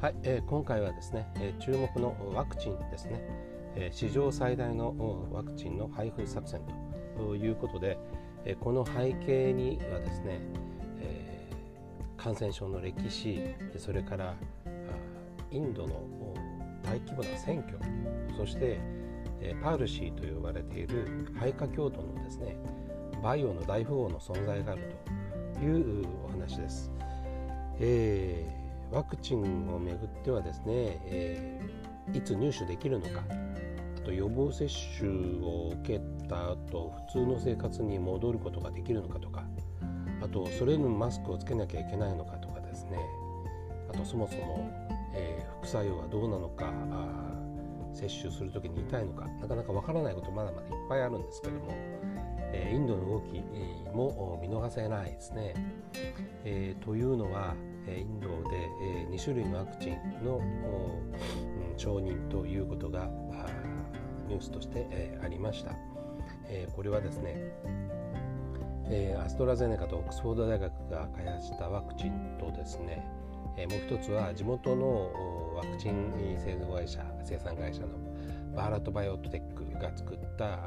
はい、えー、今回はですね、えー、注目のワクチンですね、えー、史上最大のワクチンの配布作戦ということで、えー、この背景にはですね、えー、感染症の歴史それからインドの大規模な選挙そして、パールシーと呼ばれている肺化強度のですねバイオの大富豪の存在があるというお話です。えーワクチンをめぐってはですね、えー、いつ入手できるのかあと予防接種を受けた後普通の生活に戻ることができるのかとかあとそれにマスクをつけなきゃいけないのかとかですねあとそもそも、えー、副作用はどうなのか接種する時に痛いのかなかなかわからないことまだまだいっぱいあるんですけども、え、インドの動きも見逃せないですね。えー、というのはインドで2種類のワクチンの承認ということがニュースとしてありました。これはですねアストラゼネカとオックスフォード大学が開発したワクチンとですねもう一つは地元のワクチン製造会社生産会社のバーラット・バイオトテックが作った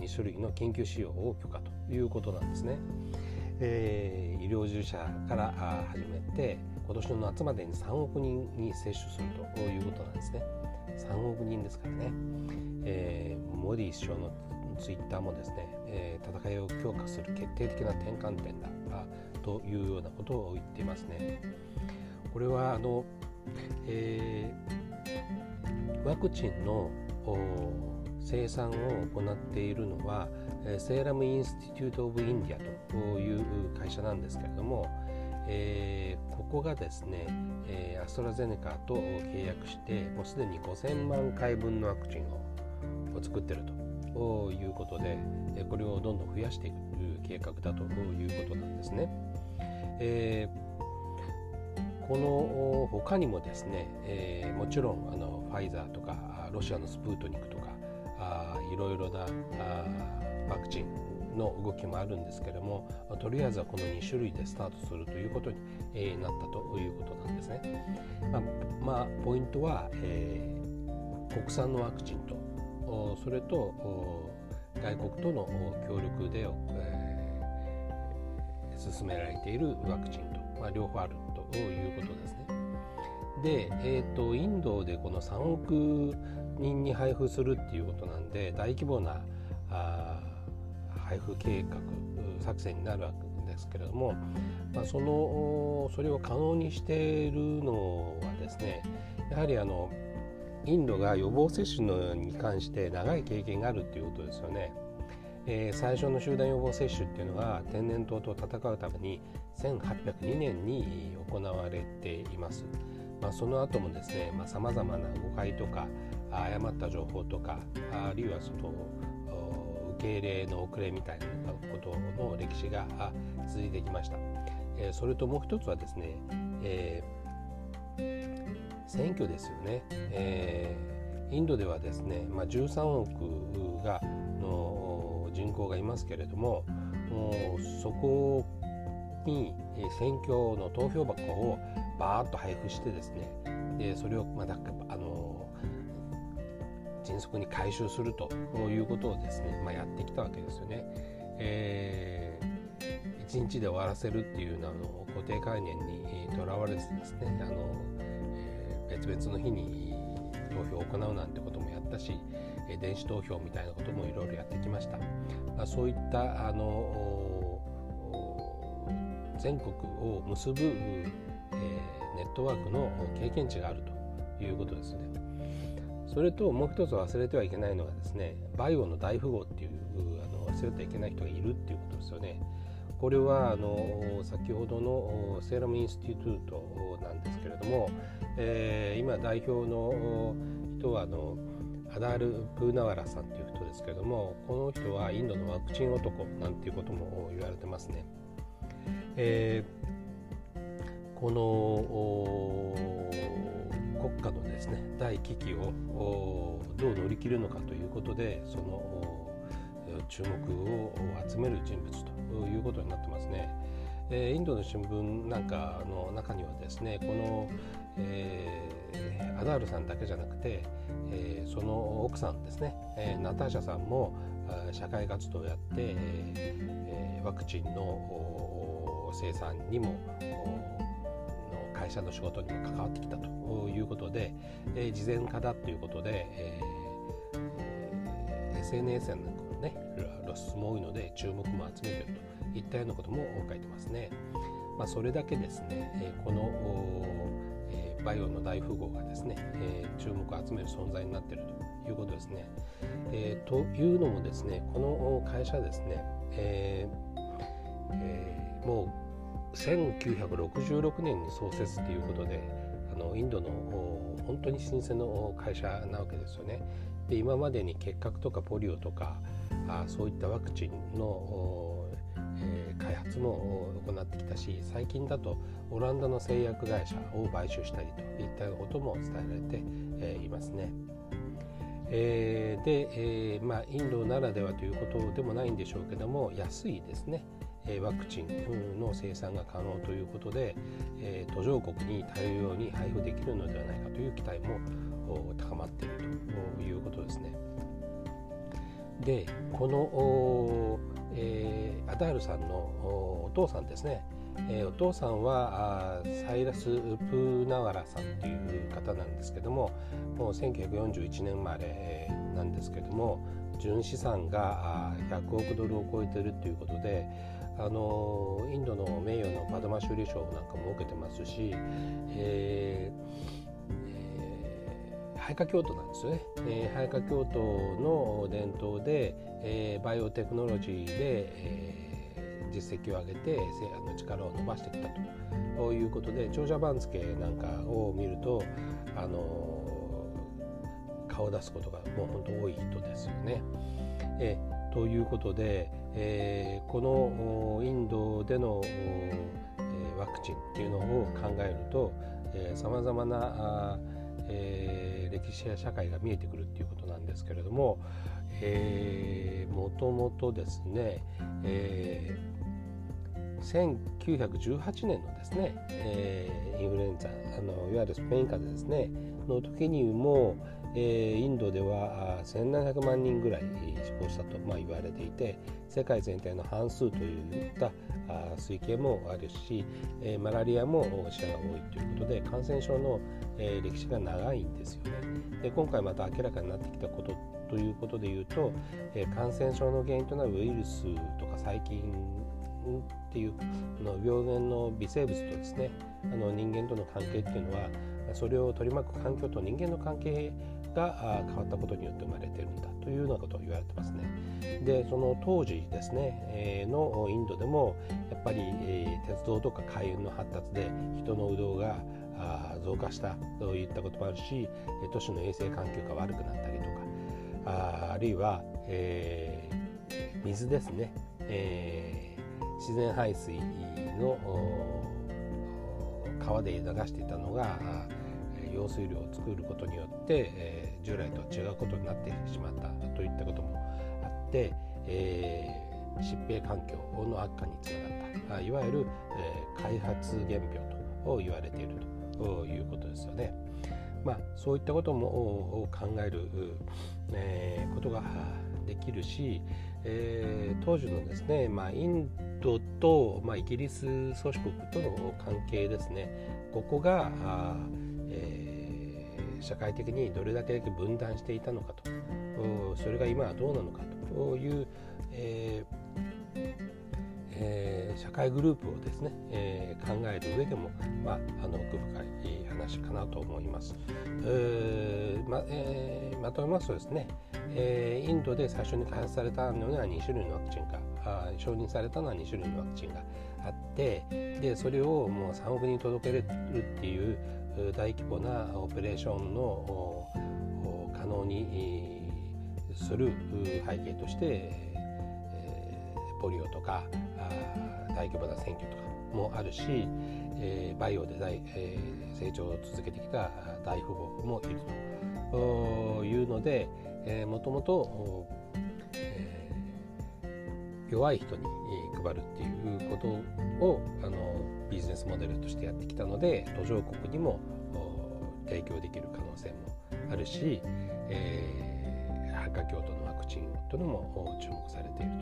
2種類の緊急使用を許可ということなんですね。えー、医療従事者から始めて今年の夏までに3億人に接種するということなんですね。3億人ですからね、えー、モディ首相のツイッターもですね、えー、戦いを強化する決定的な転換点だというようなことを言っていますね。これはあの、えー、ワクチンの生産を行っているのはセーラム・インスティテュート・オブ・インディアという会社なんですけれども、えー、ここがですね、えー、アストラゼネカと契約してもうすでに5000万回分のワクチンを作っているということでこれをどんどん増やしていく計画だということなんですね。えー、この他にもですね、えー、もちろんあのファイザーとかロシアのスプートニクとかあいろいろなあワクチンの動きもあるんですけれどもとりあえずはこの2種類でスタートするということに、えー、なったということなんですね。まあ、まあ、ポイントは、えー、国産のワクチンとそれと外国との協力で、えー、進められているワクチンと、まあ、両方あるということですね。で、えーと、インドでこの3億人に配布するっていうことなんで大規模なあ配布計画作戦になるわけですけれども、まあ、そのそれを可能にしているのはですねやはりあのインドが予防接種のに関して長い経験があるっていうことですよね。えー、最初の集団予防接種っていうのが天然痘と戦うために1802年に行われています。まあ、その後もですねさまざ、まな誤解とか誤った情報とかあるいはその受け入れの遅れみたいなことの歴史が続いてきました。えー、それともう一つはですね、えー、選挙ですよね。えー、インドではですね、まあ、13億がの人口がいますけれどもそこに選挙の投票箱をバーッと配布してですねでそれをまだあの迅速に回収するということをですね、まあ、やってきたわけですよね。えー、1日で終わらせるっていうのあの固定概念にとらわれずですねあの、えー、別々の日に投票を行うなんてこともやったしえ電子投票みたいなこともいろいろやってきました。まあ、そういったあの全国を結ぶ、えー、ネットワークの経験値があるということですね。それともう一つ忘れてはいけないのがですねバイオの大富豪っていうあの忘れてはいけない人がいるっていうことですよね。これはあの先ほどのセーラムインスティテュートなんですけれども、えー、今代表の人はあのアダール・プーナワラさんという人ですけれどもこの人はインドのワクチン男なんていうことも言われてますね。えー、この国家のですね大危機をどう乗り切るのかということでその注目を集める人物ということになってますね。え、インドの新聞なんかの中にはですねこの、えー、アダールさんだけじゃなくて、えー、その奥さんですね、えー、ナターシャさんも社会活動をやって、え、ワクチンの生産にも会社の仕事にも関わってきたということで、えー、事前化だということで、えー、SNS なんかのね露出も多いので注目も集めているといったようなことも書いてますね。まあ、それだけですね、えー、この、バイオの大富豪がですね、えー、注目を集める存在になっているということですね。えー、というのもですねこの会社ですね、えーえー、もう1966年に創設ということであのインドの本当に新鮮の会社なわけですよね。で今までに結核とかポリオとかあそういったワクチンの、えー、開発も行ってきたし最近だとオランダの製薬会社を買収したりといったことも伝えられて、えー、いますね。えー、で、えーまあ、インドならではということでもないんでしょうけども安いですねワクチンの生産が可能ということで、え、途上国に大量に配布できるのではないかという期待も高まっているということですね。でこの、えー、アダールさんのお父さんですねえ、お父さんはサイラス・プーナワラさんという方なんですけどももう1941年生まれなんですけども純資産が100億ドルを超えてるということであのインドの名誉のパドマ修理賞なんかも受けてますし、えー、ハイカ教徒なんですよね、えー、ハイカ教徒の伝統で、えー、バイオテクノロジーで、えー実績を上げてあの力を伸ばしてきたということで長者番付なんかを見るとあの顔を出すことがもう本当多い人ですよね。えということで、えー、このインドでの、ワクチンっていうのを考えるとさまざまなえー、歴史や社会が見えてくるっていうことなんですけれども、えー、もともとですね、え1918年のですね、えー、インフルエンザあのいわゆるスペイン風邪ですねの時にも、えー、インドでは1700万人ぐらい死亡したと、まあ、言われていて世界全体の半数といった推計もあるし、えー、マラリアも死者が多いということで感染症の、えー、歴史が長いんですよね。で今回また明らかになってきたことということでいうと、え、感染症の原因となるウイルスとか細菌っていうの病原の微生物とですねあの人間との関係っていうのはそれを取り巻く環境と人間の関係が変わったことによって生まれてるんだというようなことを言われてますね。でその当時ですね、えー、のインドでもやっぱり、えー、鉄道とか海運の発達で人の移動が増加したといったこともあるし都市の衛生環境が悪くなったりとかああるいは、えー、水ですね、え自然排水の川で流していたのが用水量を作ることによって、えー、従来とは違うことになってしまったといったこともあって、えー、疾病環境の悪化につながったいわゆる、えー、開発原病と言われているということですよね。まあ、そういったことも考える、えー、ことができるし、えー、当時のですね、まあ、インドと、まあ、イギリス宗主国との関係ですねここがあ、社会的にどれだけ分断していたのかと。それが今はどうなのかと。いう、えーえー、社会グループをですね、えー、考える上でも、まあ、あの奥深い話かなと思います。まえー、まとめますとですね、えー、インドで最初に開発されたのは2種類のワクチンがあ承認されたのは2種類のワクチンがあってでそれをもう3億人届けるっていう大規模なオペレーションの可能にする背景として、ポリオとか大規模な選挙とかもあるし、バイオで大、えー、成長を続けてきた大富豪もいるというので、もともと、弱い人に配るっていうことをあのビジネスモデルとしてやってきたので途上国にも提供できる可能性もあるし、えー、ハッカ京都のワクチンというのも注目されている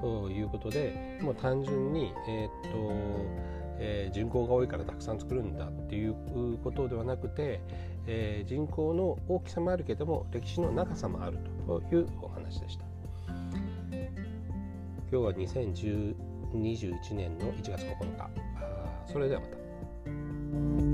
と。いうことでもう単純に、えー、っとえー、人口が多いからたくさん作るんだっていうことではなくて、えー、人口の大きさもあるけども歴史の長さもあるというお話でした。今日は2021年の1月9日。それではまた。